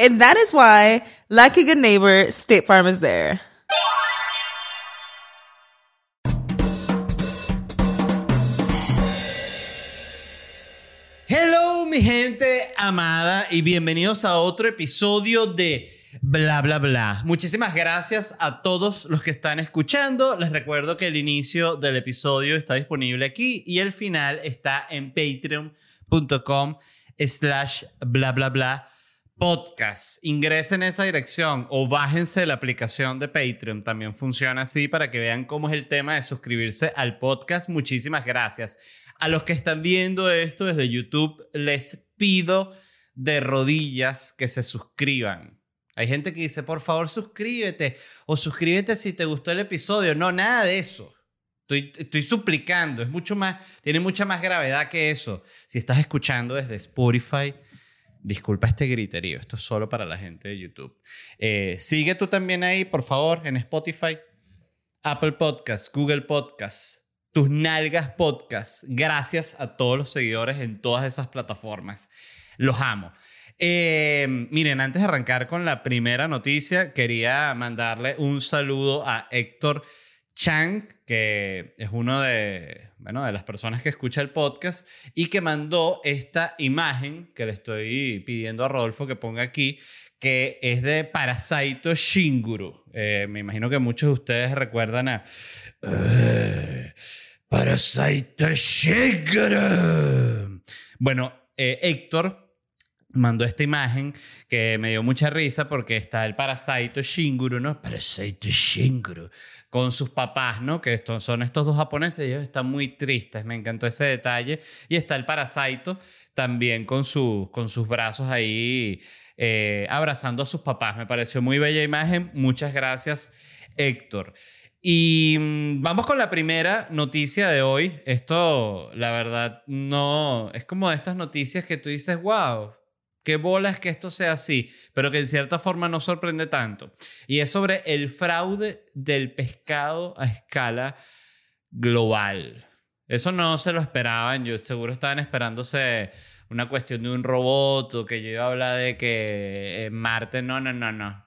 And that is why, like a good neighbor, State Farm is there. Hello, mi gente amada, y bienvenidos a otro episodio de Bla, bla, bla. Muchísimas gracias a todos los que están escuchando. Les recuerdo que el inicio del episodio está disponible aquí y el final está en patreon.com slash bla, bla, bla podcast. Ingresen en esa dirección o bájense la aplicación de Patreon. También funciona así para que vean cómo es el tema de suscribirse al podcast. Muchísimas gracias. A los que están viendo esto desde YouTube, les pido de rodillas que se suscriban. Hay gente que dice, por favor, suscríbete o suscríbete si te gustó el episodio. No, nada de eso. Estoy, estoy suplicando, es mucho más, tiene mucha más gravedad que eso. Si estás escuchando desde Spotify, Disculpa este griterío, esto es solo para la gente de YouTube. Eh, sigue tú también ahí, por favor, en Spotify, Apple Podcasts, Google Podcasts, tus nalgas Podcasts. Gracias a todos los seguidores en todas esas plataformas. Los amo. Eh, miren, antes de arrancar con la primera noticia, quería mandarle un saludo a Héctor Chang, que es uno de, bueno, de las personas que escucha el podcast y que mandó esta imagen que le estoy pidiendo a Rodolfo que ponga aquí, que es de Parasito Shinguru. Eh, me imagino que muchos de ustedes recuerdan a eh, Parasito Shinguru. Bueno, eh, Héctor mandó esta imagen que me dio mucha risa porque está el Parasito Shinguru, ¿no? Parasito Shinguru, con sus papás, ¿no? Que son estos dos japoneses, ellos están muy tristes, me encantó ese detalle. Y está el Parasito también con, con sus brazos ahí eh, abrazando a sus papás. Me pareció muy bella imagen. Muchas gracias, Héctor. Y mm, vamos con la primera noticia de hoy. Esto, la verdad, no es como de estas noticias que tú dices, wow, qué bola es que esto sea así, pero que en cierta forma no sorprende tanto. Y es sobre el fraude del pescado a escala global. Eso no se lo esperaban, yo seguro estaban esperándose una cuestión de un robot o que yo iba a hablar de que en Marte, no, no, no, no.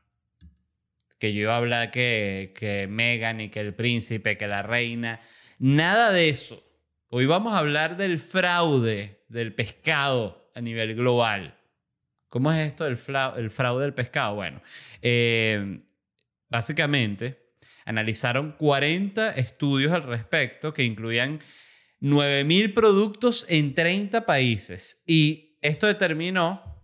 Que yo iba a hablar que, que Megan y que el príncipe, que la reina. Nada de eso. Hoy vamos a hablar del fraude del pescado a nivel global. ¿Cómo es esto del el fraude del pescado? Bueno, eh, básicamente analizaron 40 estudios al respecto que incluían 9.000 productos en 30 países. Y esto determinó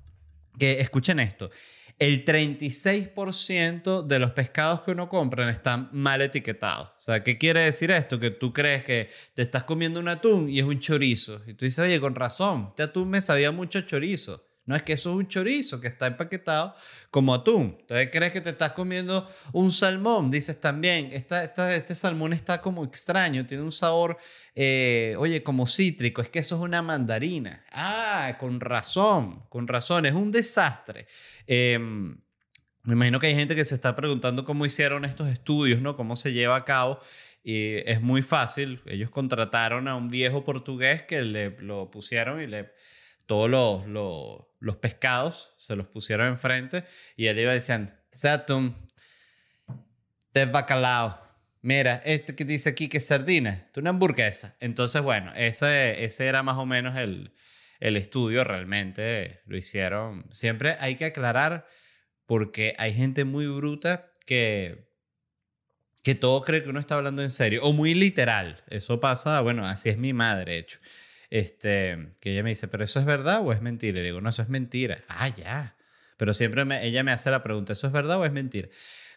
que, escuchen esto, el 36% de los pescados que uno compra están mal etiquetados. O sea, ¿qué quiere decir esto? Que tú crees que te estás comiendo un atún y es un chorizo. Y tú dices, oye, con razón, este atún me sabía mucho chorizo. No es que eso es un chorizo que está empaquetado como atún. Entonces crees que te estás comiendo un salmón. Dices también, esta, este salmón está como extraño, tiene un sabor, eh, oye, como cítrico. Es que eso es una mandarina. Ah, con razón, con razón. Es un desastre. Em, me imagino que hay gente que se está preguntando cómo hicieron estos estudios, ¿no? Cómo se lleva a cabo. Y es muy fácil. Ellos contrataron a un viejo portugués que le lo pusieron y le todos los, los pescados, se los pusieron enfrente y él iba diciendo, Satum, de bacalao. Mira, este que dice aquí que es sardina, es una hamburguesa. Entonces, bueno, ese, ese era más o menos el, el estudio, realmente lo hicieron. Siempre hay que aclarar porque hay gente muy bruta que que todo cree que uno está hablando en serio o muy literal. Eso pasa, bueno, así es mi madre, de hecho. Este, que ella me dice, ¿pero eso es verdad o es mentira? Y le digo, no, eso es mentira. Ah, ya. Pero siempre ella me hace la pregunta, ¿eso es verdad o es mentira?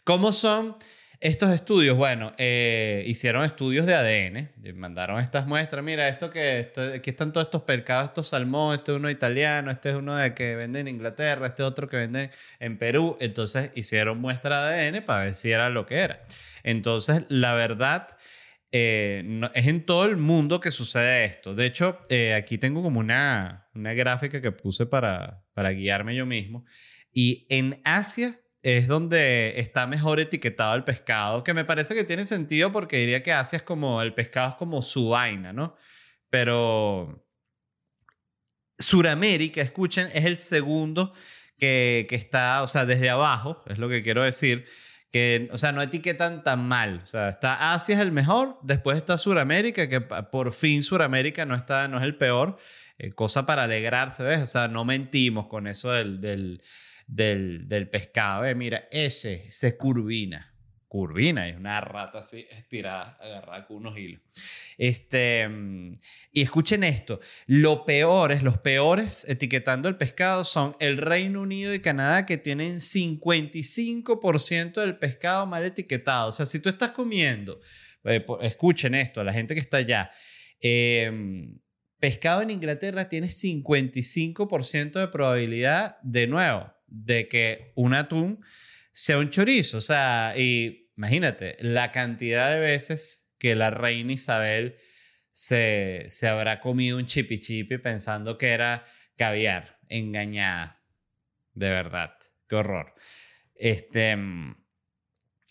¿Cómo son estos estudios? Bueno, eh, hicieron estudios de ADN, mandaron estas muestras, mira, esto que, aquí están todos estos percados, estos salmón, este es uno italiano, este es uno de que venden en Inglaterra, este otro que venden en Perú. Entonces hicieron muestra de ADN para ver si era lo que era. Entonces, la verdad, eh, es en todo el mundo que sucede esto. De hecho, eh, aquí tengo como una, una gráfica que puse para, para guiarme yo mismo. Y en Asia es donde está mejor etiquetado el pescado, que me parece que tiene sentido porque diría que Asia es como, el pescado es como su vaina, ¿no? Pero Suramérica, escuchen, es el segundo que, que está, o sea, desde abajo, es lo que quiero decir, que, o sea, no etiquetan tan mal. O sea, está Asia es el mejor, después está Suramérica, que por fin Suramérica no, no es el peor. Eh, cosa para alegrarse, ¿ves? O sea, no mentimos con eso del, del, del, del pescado. ¿eh? Mira, ese se curvina curvina, es una rata así estirada, agarrada con unos hilos. Este, y escuchen esto, lo peores, los peores etiquetando el pescado son el Reino Unido y Canadá que tienen 55% del pescado mal etiquetado. O sea, si tú estás comiendo, eh, escuchen esto, la gente que está allá, em, pescado en Inglaterra tiene 55% de probabilidad, de nuevo, de que un atún sea un chorizo. O sea, y imagínate, la cantidad de veces que la reina Isabel se, se habrá comido un chipi chipi pensando que era caviar, engañada. De verdad, qué horror. Este, mm,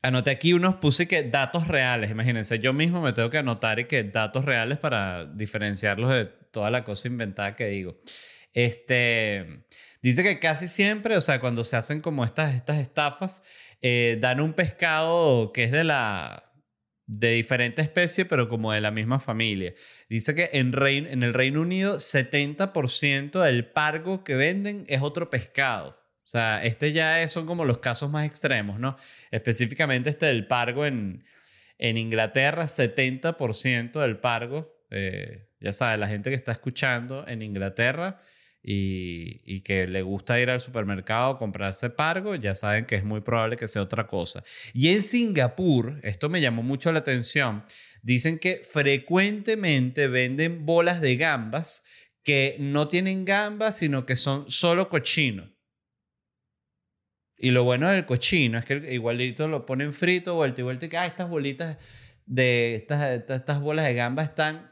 anoté aquí unos, puse que datos reales, imagínense, yo mismo me tengo que anotar y que datos reales para diferenciarlos de toda la cosa inventada que digo. Este, dice que casi siempre, o sea, cuando se hacen como estas, estas estafas, eh, dan un pescado que es de la de diferente especie, pero como de la misma familia. Dice que en, en el Reino Unido 70% del pargo que venden es otro pescado. O sea, este ya son como los casos más extremos, ¿no? Específicamente este del pargo en, en Inglaterra, 70% del pargo, eh, ya sabes, la gente que está escuchando en Inglaterra y, que le gusta ir al supermercado a comprarse pargo, ya saben que es muy probable que sea otra cosa. Y en Singapur, esto me llamó mucho la atención, dicen que frecuentemente venden bolas de gambas que no tienen gambas, sino que son solo cochino. Y lo bueno del cochino es que igualito lo ponen frito, vuelta y vuelta, y que ah, estas bolitas de estas, estas bolas de gamba están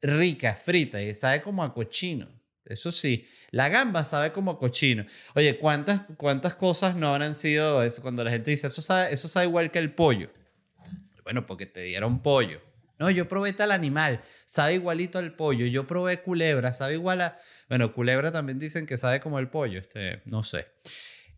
ricas, fritas, y sabe como a cochino. Eso sí, la gamba sabe como cochino. Oye, ¿cuántas, cuántas cosas no habrán sido eso? Cuando la gente dice, eso sabe, eso sabe igual que el pollo. Bueno, porque te dieron pollo. No, yo probé tal animal, sabe igualito al pollo. Yo probé culebra, sabe igual a... Bueno, culebra también dicen que sabe como el pollo, este, no sé.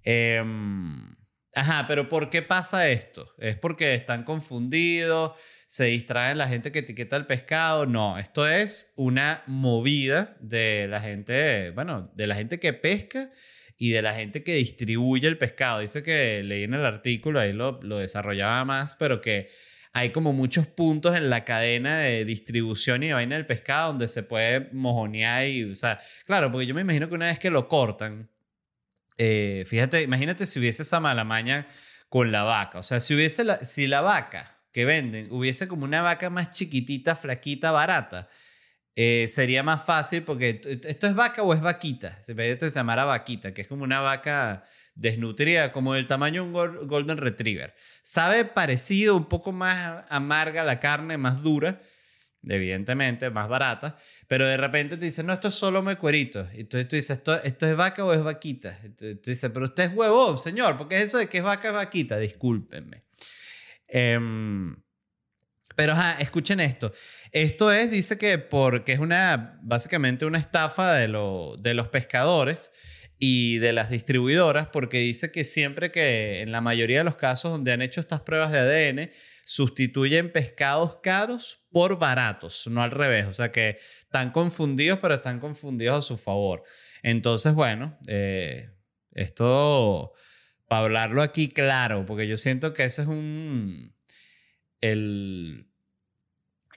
Em, ajá, pero ¿por qué pasa esto? ¿Es porque están confundidos? se distraen la gente que etiqueta el pescado. No, esto es una movida de la gente, bueno, de la gente que pesca y de la gente que distribuye el pescado. Dice que leí en el artículo, ahí lo, lo desarrollaba más, pero que hay como muchos puntos en la cadena de distribución y vaina del pescado donde se puede mojonear y, o sea, claro, porque yo me imagino que una vez que lo cortan, eh, fíjate, imagínate si hubiese esa mala maña con la vaca, o sea, si hubiese la, si la vaca que venden hubiese como una vaca más chiquitita, flaquita, barata, eh, sería más fácil porque esto es vaca o es vaquita. Se se llamara vaquita, que es como una vaca desnutrida, como del tamaño de un Golden Retriever. Sabe parecido, un poco más amarga la carne, más dura, evidentemente, más barata, pero de repente te dicen, no, esto es solo mecuerito. Y entonces tú dices, ¿esto, esto es vaca o es vaquita? Tú dices, pero usted es huevón, señor, porque es eso de que es vaca es vaquita, discúlpenme. Em, Pero ajá, escuchen esto. Esto es, dice que porque es una, básicamente una estafa de, lo, de los pescadores y de las distribuidoras, porque dice que siempre que en la mayoría de los casos donde han hecho estas pruebas de ADN, sustituyen pescados caros por baratos, no al revés. O sea que están confundidos, pero están confundidos a su favor. Entonces, bueno, eh, esto, para hablarlo aquí claro, porque yo siento que ese es un... El,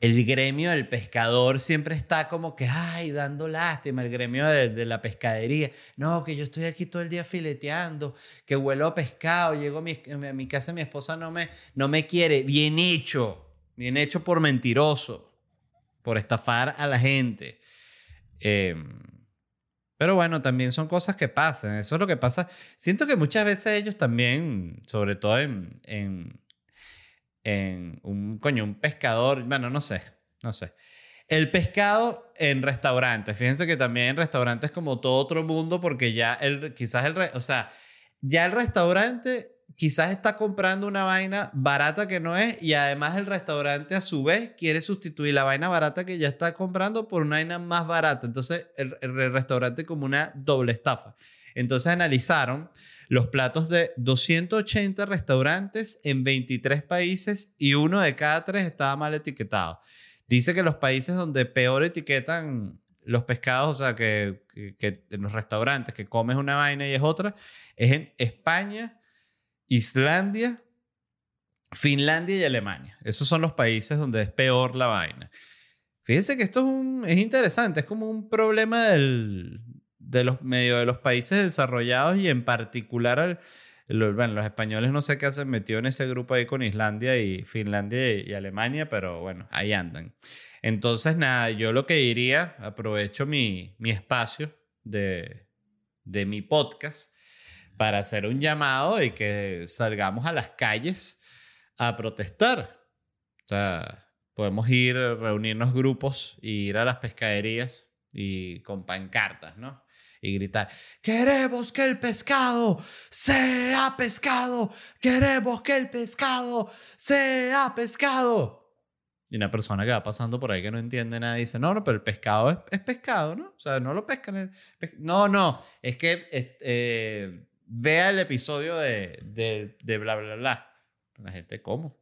el gremio del pescador siempre está como que, ay, dando lástima, el gremio de, la pescadería. No, que yo estoy aquí todo el día fileteando, que huelo a pescado, llego a mi, casa, mi esposa no me, no me quiere. Bien hecho, bien hecho por mentiroso, por estafar a la gente. Em, pero bueno, también son cosas que pasan, eso es lo que pasa. Siento que muchas veces ellos también, sobre todo en un coño, un pescador, bueno, no sé, no sé. El pescado en restaurantes, fíjense que también en restaurantes como todo otro mundo porque ya el quizás el, o sea, ya el restaurante quizás está comprando una vaina barata que no es y además el restaurante a su vez quiere sustituir la vaina barata que ya está comprando por una vaina más barata. Entonces el, el restaurante como una doble estafa. Entonces analizaron los platos de 280 restaurantes en 23 países y uno de cada tres estaba mal etiquetado. Dice que los países donde peor etiquetan los pescados, o sea, que, en los restaurantes que comes una vaina y es otra, es en España, Islandia, Finlandia y Alemania. Esos son los países donde es peor la vaina. Fíjense que esto es, es interesante, es como un problema del, de los medio de los países desarrollados y en particular los, españoles no sé qué hacen metido en ese grupo ahí con Islandia y Finlandia y, Alemania, pero bueno, ahí andan. Entonces, nada, yo lo que diría, aprovecho mi, mi espacio de, de mi podcast para hacer un llamado y que salgamos a las calles a protestar. O sea, podemos ir, reunirnos grupos e ir a las pescaderías y con pancartas, ¿no? Y gritar, queremos que el pescado sea pescado, queremos que el pescado sea pescado. Y una persona que va pasando por ahí que no entiende nada dice, no, no, pero el pescado es, pescado, ¿no? O sea, no lo pescan. El no, no, es que eh, vea el episodio de, de, de bla, bla, bla. La gente, ¿cómo?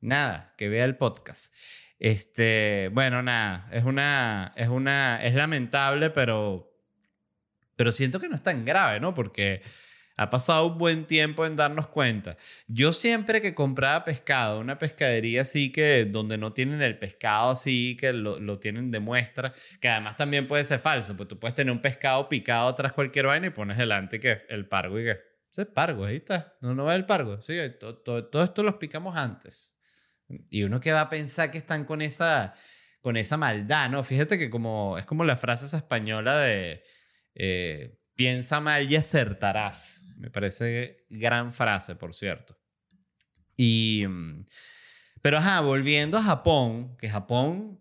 Nada, que vea el podcast. Este, bueno, nada, es una, es una, es lamentable, pero, pero siento que no es tan grave, ¿no? Porque ha pasado un buen tiempo en darnos cuenta. Yo siempre que compraba pescado, una pescadería así que donde no tienen el pescado así, que lo, lo tienen de muestra, que además también puede ser falso, pues tú puedes tener un pescado picado tras cualquier vaina y pones delante que el pargo y que, ese pargo, ahí está, no, no va el pargo, sí, todo, todo, todo esto los picamos antes. Y uno que va a pensar que están con esa, con esa maldad, ¿no? Fíjate que como, es como la frase esa española de eh, piensa mal y acertarás. Me parece gran frase, por cierto. Y, mm, pero ajá, volviendo a Japón, que Japón,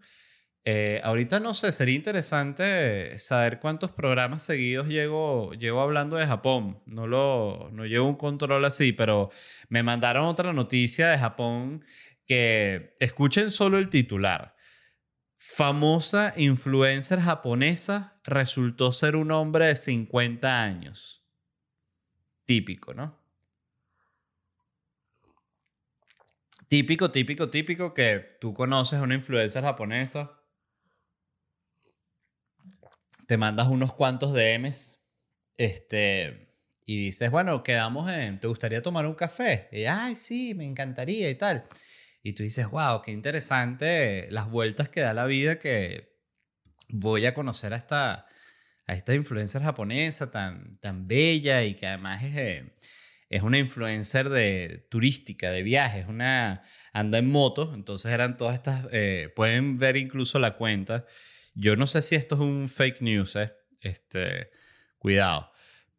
eh, ahorita no sé, sería interesante saber cuántos programas seguidos llego, llego hablando de Japón. No, lo, no llevo un control así, pero me mandaron otra noticia de Japón que escuchen solo el titular. Famosa influencer japonesa resultó ser un hombre de 50 años. Típico, ¿no? Típico, típico, típico que tú conoces a una influencer japonesa, te mandas unos cuantos DMs, este, y dices, bueno, quedamos en, ¿te gustaría tomar un café? Y, ay, sí, me encantaría y tal y tú dices, wow, qué interesante las vueltas que da la vida que voy a conocer a esta, a esta influencer japonesa tan, tan bella y que además es, eh, es una influencer de, turística, de viajes, una, anda en moto, entonces eran todas estas, eh, pueden ver incluso la cuenta. Yo no sé si esto es un fake news, eh, este, cuidado,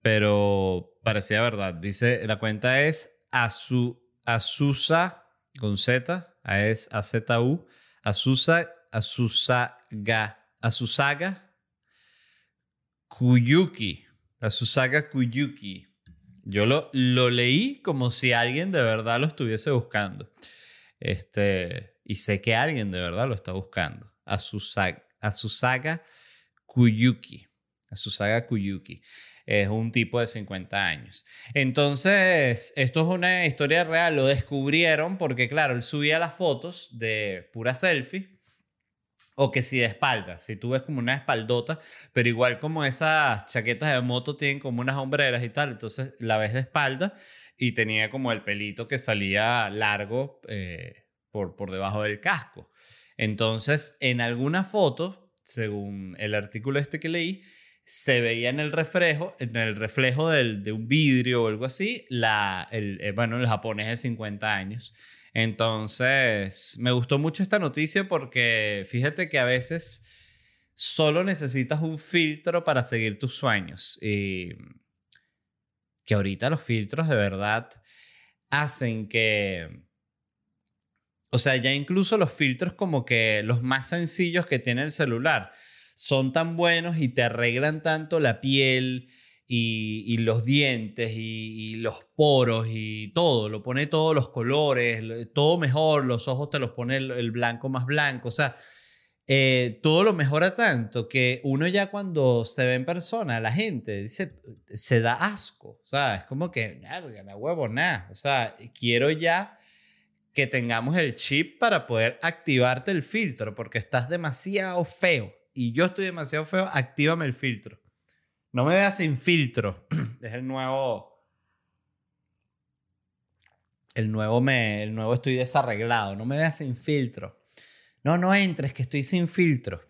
pero parecía verdad. Dice, la cuenta es Asu, Asusa con Z, es A-Z-U, Azusa, Azusaga, Azusaga Kuyuki, Azusaga Kuyuki. Yo lo, lo leí como si alguien de verdad lo estuviese buscando. Este, Y sé que alguien de verdad lo está buscando. A Susaga, a Susaga Kuyuki. Susaga Kuyuki. Es un tipo de 50 años. Entonces, esto es una historia real. Lo descubrieron porque, claro, él subía las fotos de pura selfie o que si de espalda, si tú ves como una espaldota, pero igual como esas chaquetas de moto tienen como unas hombreras y tal, entonces la ves de espalda y tenía como el pelito que salía largo eh, por, por debajo del casco. Entonces, en alguna foto, según el artículo este que leí, se veía en el reflejo, en el reflejo del, de un vidrio o algo así, la, el, eh, bueno, el japonés de 50 años. Entonces, me gustó mucho esta noticia porque fíjate que a veces solo necesitas un filtro para seguir tus sueños. Y que ahorita los filtros de verdad hacen que... O sea, ya incluso los filtros como que los más sencillos que tiene el celular son tan buenos y te arreglan tanto la piel y, los dientes y, los poros y todo, lo pone todos los colores, todo mejor, los ojos te los pone el, blanco más blanco, o sea, eh, todo lo mejora tanto que uno ya cuando se ve en persona, la gente dice, se da asco, o sea, es como que, nada, no huevo, nada, o sea, quiero ya que tengamos el chip para poder activarte el filtro, porque estás demasiado feo y yo estoy demasiado feo, actívame el filtro. No me veas sin filtro. es el nuevo. El nuevo me. El nuevo estoy desarreglado. No me veas sin filtro. No, no entres, que estoy sin filtro.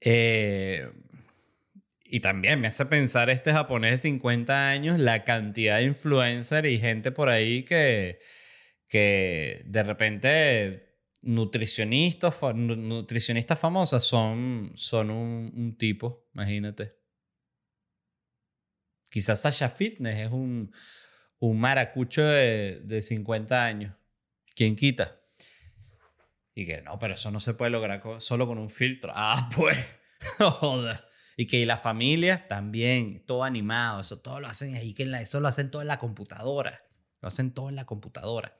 Eh, y también me hace pensar este japonés de 50 años, la cantidad de influencer y gente por ahí que, que de repente nutricionistas, nutricionistas famosas son, son un, tipo, imagínate. Quizás Sasha Fitness es un, un maracucho de, de 50 años. ¿Quién quita? Y que no, pero eso no se puede lograr solo con un filtro. Ah, pues. Y que la familia también, todo animado, eso todo lo hacen ahí, que eso lo hacen todo en la computadora. Lo hacen todo en la computadora.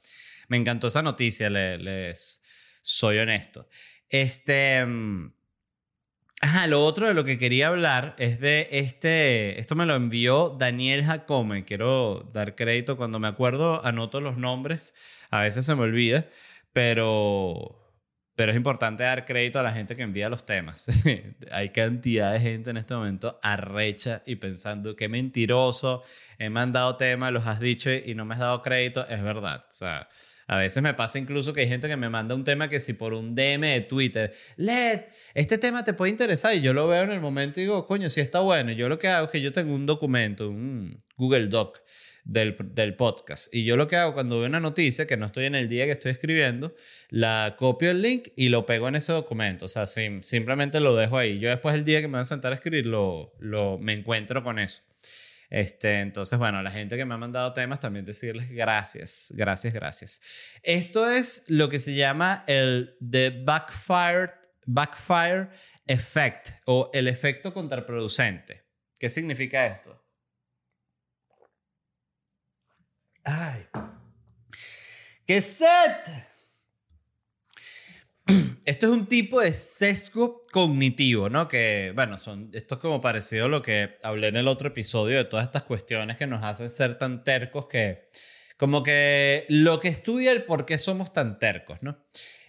Me encantó esa noticia, les, soy honesto. Este. Mm, ajá, lo otro de lo que quería hablar es de este. Esto me lo envió Daniel Jacome. Quiero dar crédito. Cuando me acuerdo, anoto los nombres. A veces se me olvida. Pero. Pero es importante dar crédito a la gente que envía los temas. Hay cantidad de gente en este momento arrecha y pensando que mentiroso, he mandado temas, los has dicho y no me has dado crédito. Es verdad. O sea, a veces me pasa incluso que hay gente que me manda un tema que si por un DM de Twitter, Led, este tema te puede interesar y yo lo veo en el momento y digo, coño, sí está bueno. yo lo que hago es que yo tengo un documento, un Google Doc del, del podcast. Y yo lo que hago cuando veo una noticia, que no estoy en el día que estoy escribiendo, la copio el link y lo pego en ese documento. O sea, simplemente lo dejo ahí. Yo después el día que me voy a sentar a escribir, lo, lo, me encuentro con eso. Este, entonces, bueno, la gente que me ha mandado temas, también decirles gracias, gracias, gracias. Esto es lo que se llama el The Backfire, backfire Effect o el efecto contraproducente. ¿Qué significa esto? Ay. ¡Qué set! Esto es un tipo de sesgo cognitivo, ¿no? Que, bueno, son, esto es como parecido a lo que hablé en el otro episodio de todas estas cuestiones que nos hacen ser tan tercos que, como que lo que estudia el por qué somos tan tercos, ¿no?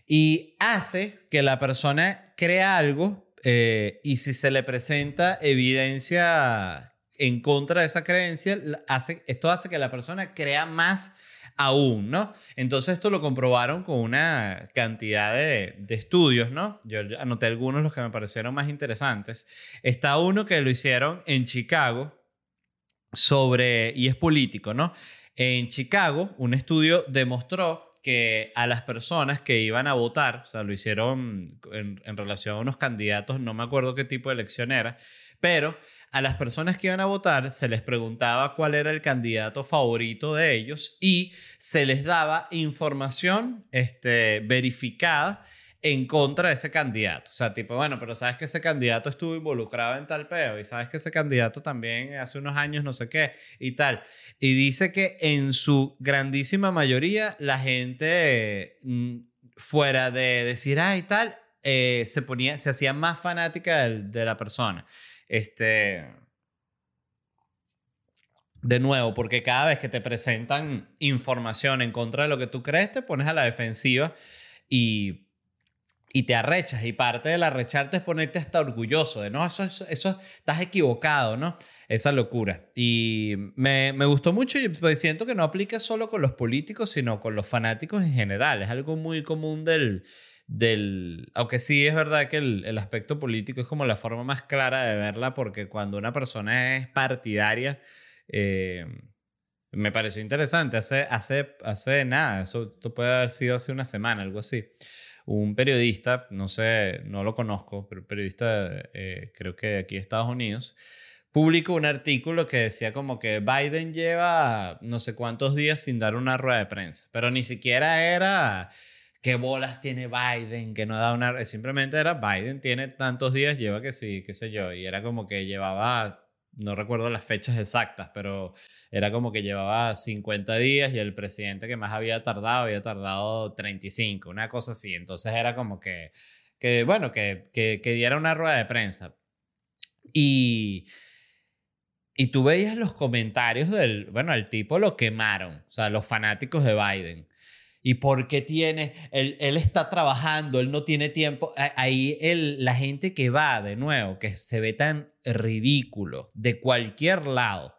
Y hace que la persona crea algo eh, y si se le presenta evidencia en contra de esa creencia, hace, esto hace que la persona crea más aún, ¿no? Entonces esto lo comprobaron con una cantidad de, estudios, ¿no? Yo anoté algunos los que me parecieron más interesantes. Está uno que lo hicieron en Chicago sobre, y es político, ¿no? En Chicago, un estudio demostró que a las personas que iban a votar, o sea, lo hicieron en, relación a unos candidatos, no me acuerdo qué tipo de elección era, pero a las personas que iban a votar se les preguntaba cuál era el candidato favorito de ellos y se les daba información este, verificada en contra de ese candidato. O sea, tipo, bueno, pero sabes que ese candidato estuvo involucrado en tal peo y sabes que ese candidato también hace unos años no sé qué y tal. Y dice que en su grandísima mayoría la gente mm, fuera de decir, ah, y tal, eh, se ponía, se hacía más fanática de la persona. Este, de nuevo, porque cada vez que te presentan información en contra de lo que tú crees, te pones a la defensiva y, y te arrechas. Y parte del arrecharte es ponerte hasta orgulloso de, no, eso, eso, eso estás equivocado, ¿no? Esa locura. Y me, me gustó mucho y pues siento que no aplica solo con los políticos, sino con los fanáticos en general. Es algo muy común del... Del, aunque sí es verdad que el, el aspecto político es como la forma más clara de verla porque cuando una persona es partidaria eh, me pareció interesante. Hace, hace, hace nada, eso puede haber sido hace una semana, algo así. Un periodista, no sé, no lo conozco, pero periodista eh, creo que aquí de Estados Unidos, publicó un artículo que decía como que Biden lleva no sé cuántos días sin dar una rueda de prensa, pero ni siquiera era qué bolas tiene Biden, que no da una... Simplemente era Biden tiene tantos días, lleva que sí, qué sé yo, y era como que llevaba no recuerdo las fechas exactas, pero era como que llevaba 50 días y el presidente que más había tardado había tardado 35, una cosa así. Entonces era como que, que bueno, que, que, que diera una rueda de prensa. Y, y tú veías los comentarios del, bueno, el tipo lo quemaron, o sea, los fanáticos de Biden. ¿Y por qué tiene? Él, él, está trabajando, él no tiene tiempo. Ahí él, la gente que va de nuevo, que se ve tan ridículo de cualquier lado,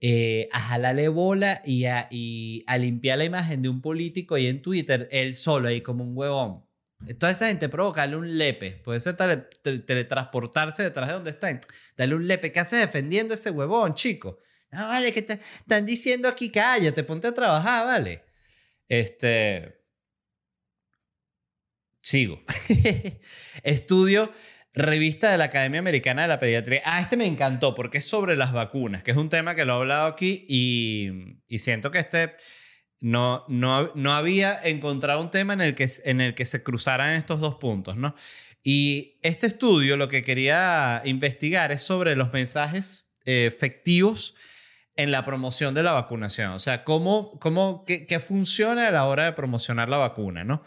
eh, a jalarle bola y a, y a limpiar la imagen de un político y en Twitter, él solo ahí como un huevón. Toda esa gente provocarle un lepe. Puede ser teletransportarse detrás de donde están. Dale un lepe. ¿Qué haces defendiendo ese huevón, chico? Ah, vale, que están diciendo aquí, cállate, ponte a trabajar, vale. Este. Sigo. Estudio revista de la Academia Americana de la Pediatría. Ah, este me encantó porque es sobre las vacunas, que es un tema que lo he hablado aquí y, y siento que este no, no, no había encontrado un tema en el, que, en el que se cruzaran estos dos puntos, ¿no? Y este estudio lo que quería investigar es sobre los mensajes eh, efectivos en la promoción de la vacunación. O sea, cómo, cómo, qué, qué funciona a la hora de promocionar la vacuna, ¿no?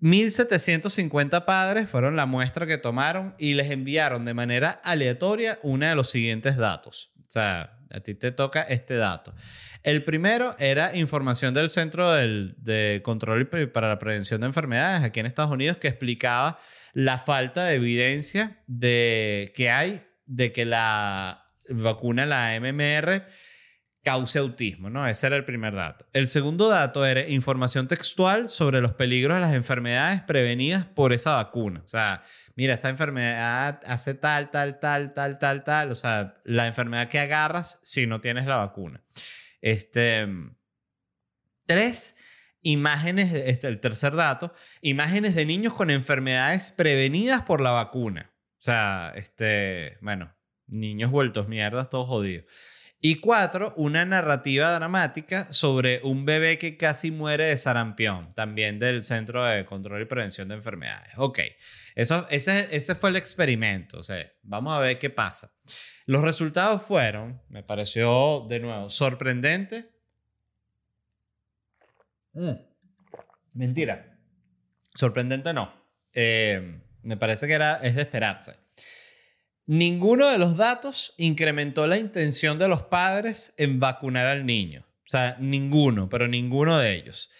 1.750 padres fueron la muestra que tomaron y les enviaron de manera aleatoria uno de los siguientes datos. O sea, a ti te toca este dato. El primero era información del Centro de Control para la Prevención de Enfermedades aquí en Estados Unidos que explicaba la falta de evidencia de que hay de que la vacuna, la MMR, cause autismo, ¿no? Ese era el primer dato. El segundo dato era información textual sobre los peligros de las enfermedades prevenidas por esa vacuna. O sea, mira, esta enfermedad hace tal, tal, tal, tal, tal, tal. O sea, la enfermedad que agarras si no tienes la vacuna. Este, tres, imágenes, este, el tercer dato, imágenes de niños con enfermedades prevenidas por la vacuna. O sea, este, bueno, niños vueltos mierdas, todos jodidos. Y cuatro, una narrativa dramática sobre un bebé que casi muere de sarampión, también del Centro de Control y Prevención de Enfermedades. Ok, Eso, ese, ese fue el experimento. O sea, vamos a ver qué pasa. Los resultados fueron, me pareció de nuevo sorprendente. Mm, mentira. Sorprendente no. Eh, me parece que era, es de esperarse. Ninguno de los datos incrementó la intención de los padres en vacunar al niño. O sea, ninguno, pero ninguno de ellos.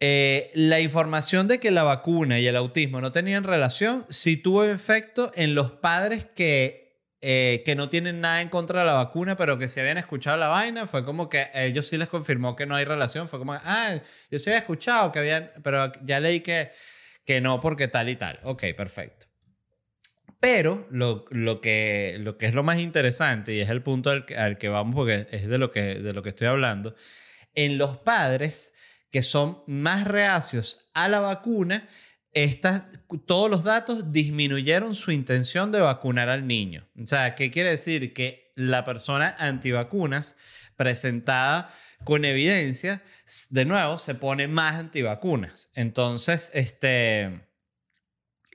Eh, la información de que la vacuna y el autismo no tenían relación sí tuvo efecto en los padres que, eh, que no tienen nada en contra de la vacuna, pero que se habían escuchado la vaina. Fue como que ellos sí les confirmó que no hay relación. Fue como, ah, yo sí había escuchado que habían, pero ya leí que, que no porque tal y tal. Ok, perfecto. Pero lo, lo, que, lo que es lo más interesante, y es el punto al, que vamos, porque es de lo que, de lo que estoy hablando, en los padres que son más reacios a la vacuna, estas, todos los datos disminuyeron su intención de vacunar al niño. O sea, ¿qué quiere decir? Que la persona antivacunas presentada con evidencia, de nuevo, se pone más antivacunas. Entonces, este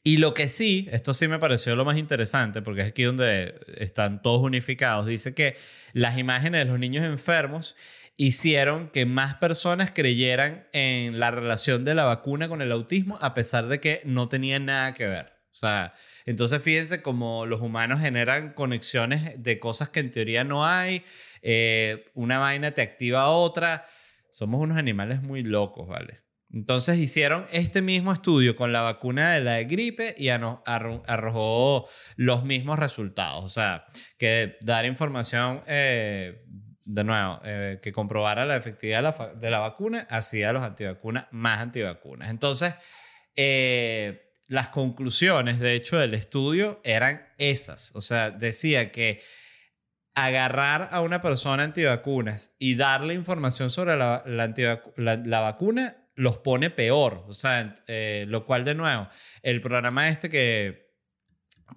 Y lo que sí, esto sí me pareció lo más interesante, porque es aquí donde están todos unificados, dice que las imágenes de los niños enfermos hicieron que más personas creyeran en la relación de la vacuna con el autismo, a pesar de que no tenían nada que ver. O sea, entonces fíjense cómo los humanos generan conexiones de cosas que en teoría no hay, eh, una vaina te activa a otra. Somos unos animales muy locos, ¿vale? Entonces hicieron este mismo estudio con la vacuna de la gripe y arrojó los mismos resultados. O sea, que dar información, eh, de nuevo, eh, que comprobara la efectividad de la, vacuna hacía los antivacunas más antivacunas. Entonces, las conclusiones, de hecho, del estudio eran esas. O sea, decía que agarrar a una persona antivacunas y darle información sobre la, la, vacuna los pone peor. O sea, eh, lo cual de nuevo, el programa este que,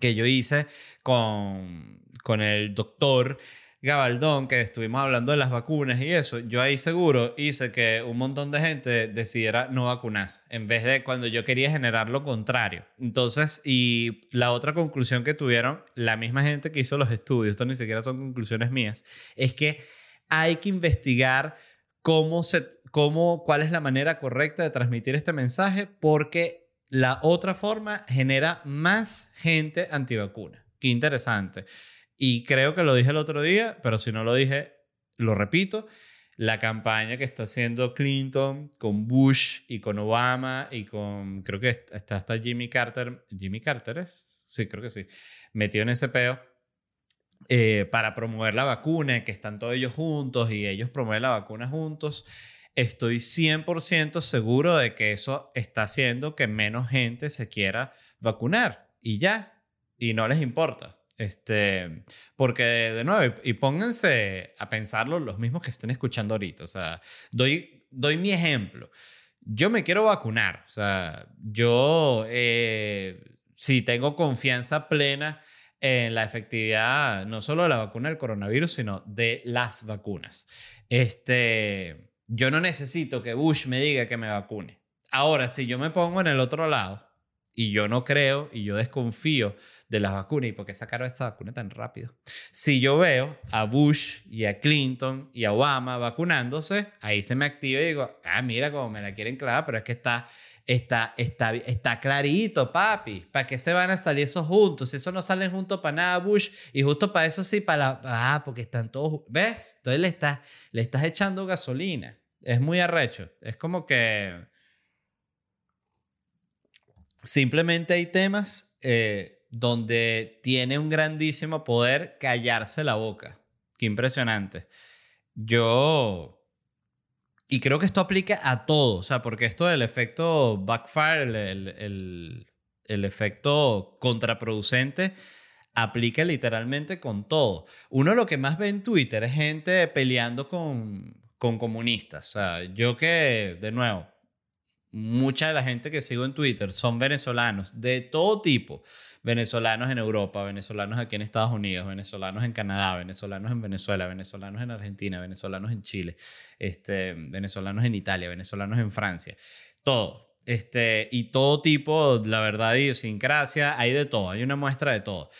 que yo hice con, con el doctor Gabaldón, que estuvimos hablando de las vacunas y eso, yo ahí seguro hice que un montón de gente decidiera no vacunarse, en vez de cuando yo quería generar lo contrario. Entonces, y la otra conclusión que tuvieron la misma gente que hizo los estudios, esto ni siquiera son conclusiones mías, es que hay que investigar cómo se, cómo, cuál es la manera correcta de transmitir este mensaje, porque la otra forma genera más gente antivacuna. Qué interesante. Y creo que lo dije el otro día, pero si no lo dije, lo repito. La campaña que está haciendo Clinton con Bush y con Obama y con, creo que está hasta Jimmy Carter. ¿Jimmy Carter es? Sí, creo que sí. Metido en ese peo. Eh, para promover la vacuna, que están todos ellos juntos y ellos promueven la vacuna juntos, estoy 100% seguro de que eso está haciendo que menos gente se quiera vacunar y ya, y no les importa. Este, porque de nuevo, y pónganse a pensarlo los mismos que estén escuchando ahorita. O sea, doy, doy mi ejemplo. Yo me quiero vacunar. O sea, yo eh, si tengo confianza plena en la efectividad no solo de la vacuna del coronavirus, sino de las vacunas. Este, yo no necesito que Bush me diga que me vacune. Ahora, si yo me pongo en el otro lado y yo no creo y yo desconfío de las vacunas y por qué sacaron esta vacuna tan rápido. Si yo veo a Bush y a Clinton y a Obama vacunándose, ahí se me activa y digo, ah, mira cómo me la quieren clavar, pero es que está, está, está, está clarito, papi. ¿Para qué se van a salir esos juntos? Si eso no salen juntos para nada, Bush, y justo para eso sí, para la... Ah, porque están todos... ¿Ves? Entonces le estás, le estás echando gasolina. Es muy arrecho. Es como que Simplemente hay temas eh, donde tiene un grandísimo poder callarse la boca. Qué impresionante. Yo... Y creo que esto aplica a todo, o sea, porque esto del efecto backfire, el, el efecto contraproducente, aplica literalmente con todo. Uno lo que más ve en Twitter es gente peleando con, con comunistas. O sea, yo que, de nuevo, mucha de la gente que sigo en Twitter son venezolanos de todo tipo. Venezolanos en Europa, venezolanos aquí en Estados Unidos, venezolanos en Canadá, venezolanos en Venezuela, venezolanos en Argentina, venezolanos en Chile, este, venezolanos en Italia, venezolanos en Francia. Todo. Este, y todo tipo, la verdad, idiosincrasia, hay de todo, hay una muestra de todo.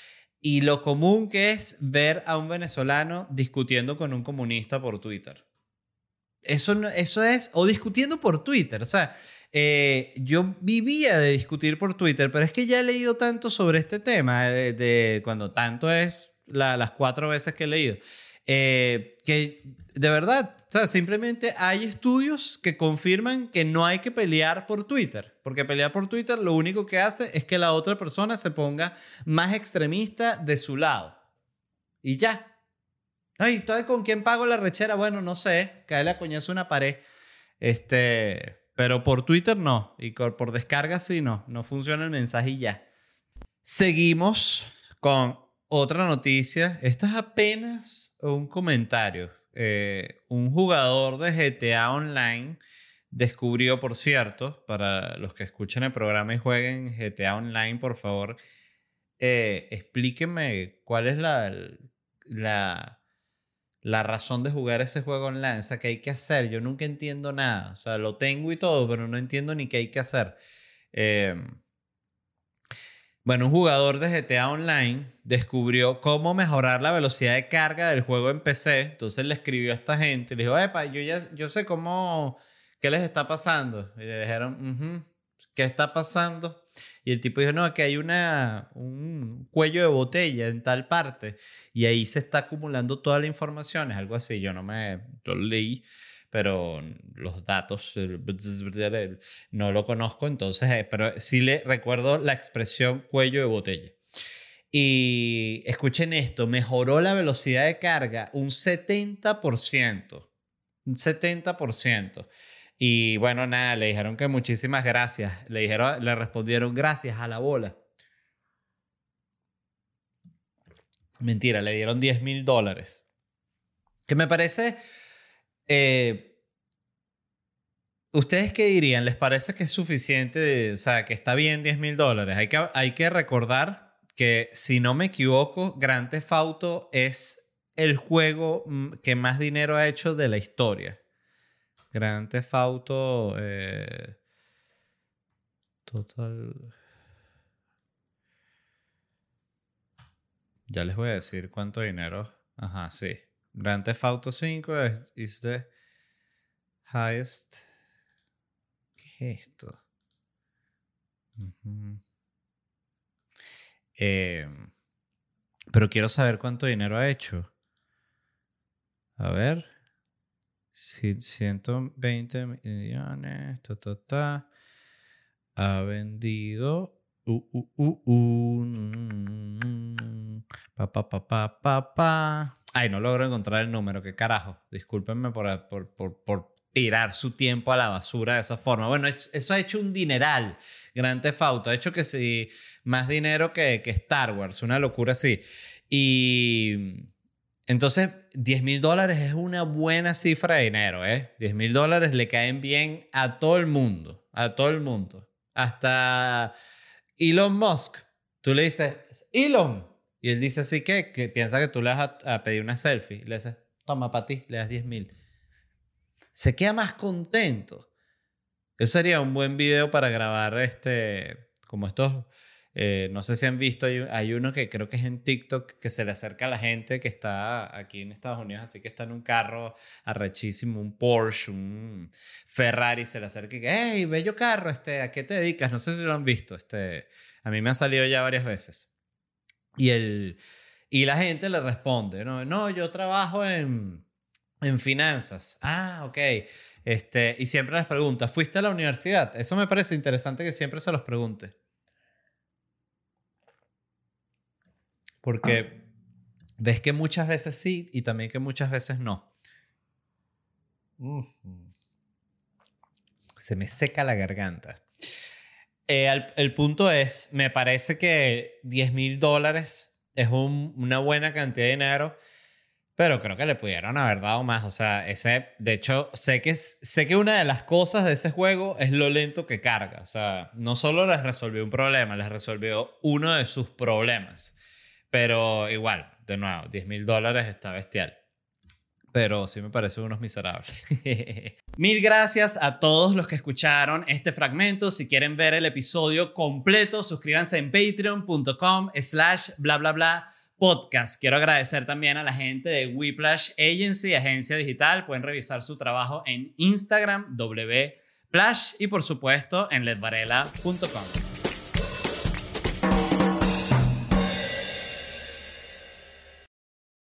Y lo común que es ver a un venezolano discutiendo con un comunista por Twitter. Eso, eso es, o discutiendo por Twitter. O sea, eh, yo vivía de discutir por Twitter, pero es que ya he leído tanto sobre este tema, de, cuando tanto es las cuatro veces que he leído, eh, que de verdad, o sea, simplemente hay estudios que confirman que no hay que pelear por Twitter, porque pelear por Twitter lo único que hace es que la otra persona se ponga más extremista de su lado. Y ya. Ay, ¿con quién pago la rechera? Bueno, no sé, cae a coñazo una pared. Este, pero por Twitter no. Y por descarga sí no. No funciona el mensaje y ya. Seguimos con otra noticia. Esta es apenas un comentario. Eh, un jugador de GTA Online descubrió, por cierto, para los que escuchen el programa y jueguen GTA Online, por favor, eh, explíquenme cuál es la, la la razón de jugar ese juego online, o sea, qué hay que hacer. Yo nunca entiendo nada. O sea, lo tengo y todo, pero no entiendo ni qué hay que hacer. Em, Bueno, un jugador de GTA Online descubrió cómo mejorar la velocidad de carga del juego en PC. Entonces le escribió a esta gente le dijo, epa, yo ya yo sé cómo, qué les está pasando. Y le dijeron, "Ujú, ¿qué está pasando? Y el tipo dijo, no, que hay una, un cuello de botella en tal parte. Y ahí se está acumulando toda la información. Es algo así. Yo no me lo leí, pero los datos no lo conozco. Entonces, eh, pero sí le recuerdo la expresión cuello de botella. Y escuchen esto, mejoró la velocidad de carga un 70%. Un 70%. Y bueno, nada, le dijeron que muchísimas gracias. Le dijeron, le respondieron gracias a la bola. Mentira, le dieron 10 mil dólares. Que me parece... eh, ¿Ustedes qué dirían? ¿Les parece que es suficiente? o sea, que está bien 10 mil dólares. Hay que, hay que recordar que, si no me equivoco, Grand Theft Auto es el juego mm, que más dinero ha hecho de la historia. Grand Theft eh, total. Ya les voy a decir cuánto dinero. Ajá, sí. Grand Theft Auto 5 es is the highest. ¿Qué es esto? Eh, pero quiero saber cuánto dinero ha hecho. A ver. Sí, 120 millones. Ta, ta, ta. Ha vendido. Uh, uh, uh, uh, mm, pa, pa, pa, pa, pa, pa. Ay, no logro encontrar el número. ¿Qué carajo? Discúlpenme por, por, por, por tirar su tiempo a la basura de esa forma. Bueno, es- eso ha hecho un dineral. Grand Theft Auto. Ha hecho que sí, más dinero que, que Star Wars. Una locura así. Y entonces, 10 mil dólares es una buena cifra de dinero, ¿eh? 10 mil dólares le caen bien a todo el mundo, a todo el mundo. Hasta Elon Musk. Tú le dices, Elon. Y él dice así que, que piensa que tú le vas a, pedir una selfie. Le dices, toma para ti, le das 10 mil. Se queda más contento. Eso sería un buen video para grabar este, como estos eh, no sé si han visto, hay, uno que creo que es en TikTok que se le acerca a la gente que está aquí en Estados Unidos, así que está en un carro arrechísimo, un Porsche, un Ferrari, se le acerca y que, hey, bello carro, este, ¿a qué te dedicas? No sé si lo han visto, este, a mí me ha salido ya varias veces. Y, el, y la gente le responde, no, no yo trabajo en, en finanzas. Ah, ok. Este, y siempre les pregunta, ¿fuiste a la universidad? Eso me parece interesante que siempre se los pregunte. Porque ves que muchas veces sí y también que muchas veces no. Se me seca la garganta. Eh, el punto es, me parece que 10 mil dólares es un- una buena cantidad de dinero, pero creo que le pudieron haber dado más. O sea, ese, de hecho, sé que, sé que una de las cosas de ese juego es lo lento que carga. O sea, no solo les resolvió un problema, les resolvió uno de sus problemas. Pero igual, de nuevo, 10 mil dólares está bestial. Pero sí me parecen unos miserables. Mil gracias a todos los que escucharon este fragmento. Si quieren ver el episodio completo, suscríbanse en patreon.com slash bla bla bla podcast. Quiero agradecer también a la gente de Whiplash Agency, agencia digital. Pueden revisar su trabajo en Instagram, wplash y por supuesto en ledvarela.com.